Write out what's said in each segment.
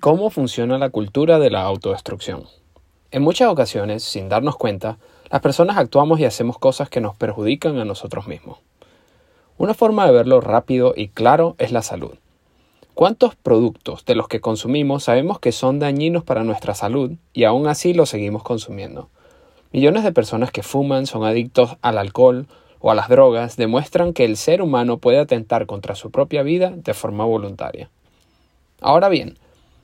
¿Cómo funciona la cultura de la autodestrucción? En muchas ocasiones, sin darnos cuenta, las personas actuamos y hacemos cosas que nos perjudican a nosotros mismos. Una forma de verlo rápido y claro es la salud. ¿Cuántos productos de los que consumimos sabemos que son dañinos para nuestra salud y aún así los seguimos consumiendo? Millones de personas que fuman, son adictos al alcohol o a las drogas, demuestran que el ser humano puede atentar contra su propia vida de forma voluntaria. Ahora bien,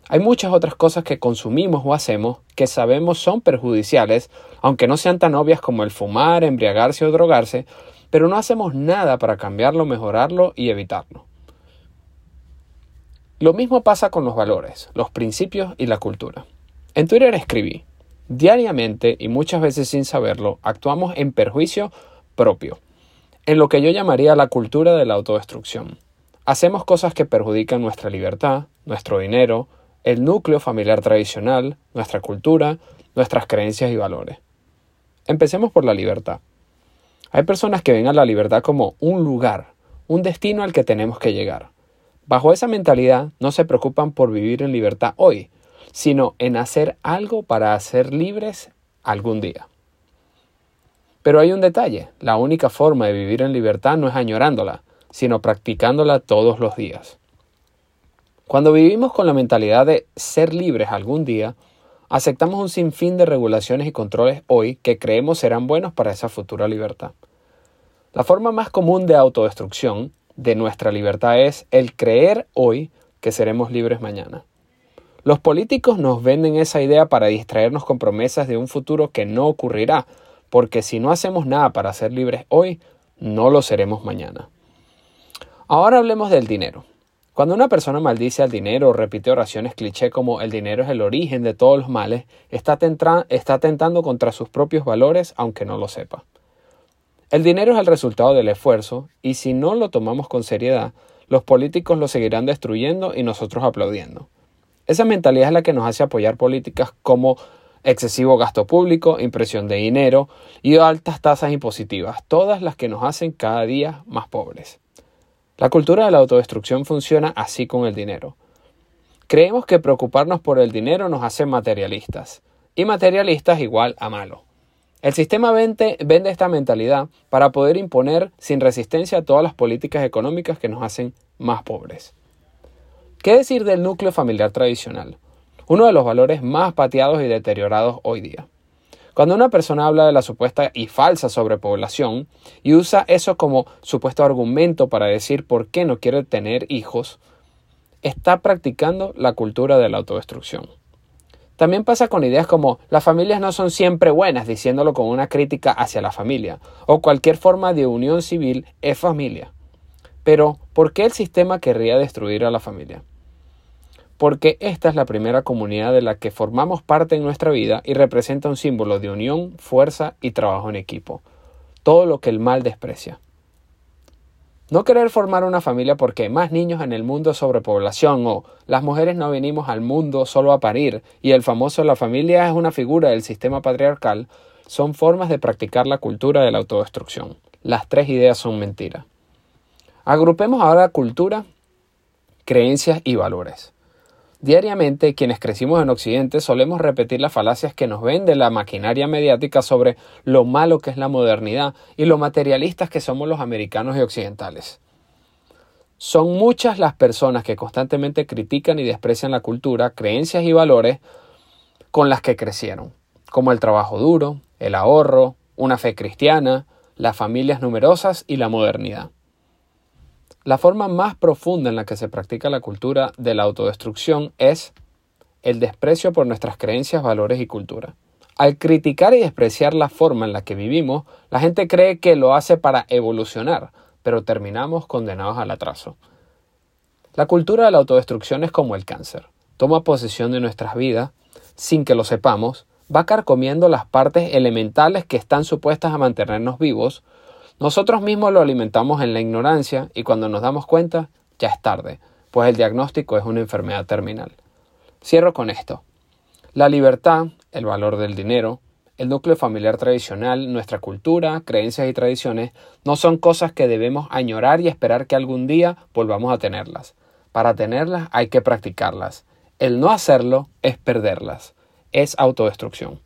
hay muchas otras cosas que consumimos o hacemos que sabemos son perjudiciales, aunque no sean tan obvias como el fumar, embriagarse o drogarse, pero no hacemos nada para cambiarlo, mejorarlo y evitarlo. Lo mismo pasa con los valores, los principios y la cultura. En Twitter escribí, diariamente y muchas veces sin saberlo, actuamos en perjuicio propio, en lo que yo llamaría la cultura de la autodestrucción. Hacemos cosas que perjudican nuestra libertad, nuestro dinero, el núcleo familiar tradicional, nuestra cultura, nuestras creencias y valores. Empecemos por la libertad. Hay personas que ven a la libertad como un lugar, un destino al que tenemos que llegar. Bajo esa mentalidad no se preocupan por vivir en libertad hoy, sino en hacer algo para ser libres algún día. Pero hay un detalle, la única forma de vivir en libertad no es añorándola, sino practicándola todos los días. Cuando vivimos con la mentalidad de ser libres algún día, aceptamos un sinfín de regulaciones y controles hoy que creemos serán buenos para esa futura libertad. La forma más común de autodestrucción de nuestra libertad es el creer hoy que seremos libres mañana. Los políticos nos venden esa idea para distraernos con promesas de un futuro que no ocurrirá, porque si no hacemos nada para ser libres hoy, no lo seremos mañana. Ahora hablemos del dinero. Cuando una persona maldice al dinero o repite oraciones cliché como el dinero es el origen de todos los males, está, está tentando contra sus propios valores aunque no lo sepa. El dinero es el resultado del esfuerzo y si no lo tomamos con seriedad, los políticos lo seguirán destruyendo y nosotros aplaudiendo. Esa mentalidad es la que nos hace apoyar políticas como excesivo gasto público, impresión de dinero y altas tasas impositivas, todas las que nos hacen cada día más pobres. La cultura de la autodestrucción funciona así con el dinero. Creemos que preocuparnos por el dinero nos hace materialistas, y materialistas igual a malo. El sistema vende, vende, esta mentalidad para poder imponer sin resistencia todas las políticas económicas que nos hacen más pobres. ¿Qué decir del núcleo familiar tradicional? Uno de los valores más pateados y deteriorados hoy día. Cuando una persona habla de la supuesta y falsa sobrepoblación y usa eso como supuesto argumento para decir por qué no quiere tener hijos, está practicando la cultura de la autodestrucción. También pasa con ideas como las familias no son siempre buenas, diciéndolo con una crítica hacia la familia, o cualquier forma de unión civil es familia. Pero, ¿por qué el sistema querría destruir a la familia? Porque esta es la primera comunidad de la que formamos parte en nuestra vida y representa un símbolo de unión, fuerza y trabajo en equipo, todo lo que el mal desprecia. No querer formar una familia porque más niños en el mundo sobrepoblación o las mujeres no venimos al mundo solo a parir y el famoso la familia es una figura del sistema patriarcal son formas de practicar la cultura de la autodestrucción. Las tres ideas son mentiras. Agrupemos ahora cultura, creencias y valores. Diariamente, quienes crecimos en Occidente solemos repetir las falacias que nos vende la maquinaria mediática sobre lo malo que es la modernidad y lo materialistas que somos los americanos y occidentales. Son muchas las personas que constantemente critican y desprecian la cultura, creencias y valores con las que crecieron, como el trabajo duro, el ahorro, una fe cristiana, las familias numerosas y la modernidad. La forma más profunda en la que se practica la cultura de la autodestrucción es el desprecio por nuestras creencias, valores y cultura. Al criticar y despreciar la forma en la que vivimos, la gente cree que lo hace para evolucionar, pero terminamos condenados al atraso. La cultura de la autodestrucción es como el cáncer. Toma posesión de nuestras vidas sin que lo sepamos, va carcomiendo las partes elementales que están supuestas a mantenernos vivos, nosotros mismos lo alimentamos en la ignorancia y cuando nos damos cuenta ya es tarde, pues el diagnóstico es una enfermedad terminal. Cierro con esto. La libertad, el valor del dinero, el núcleo familiar tradicional, nuestra cultura, creencias y tradiciones no son cosas que debemos añorar y esperar que algún día volvamos a tenerlas. Para tenerlas hay que practicarlas. El no hacerlo es perderlas, es autodestrucción.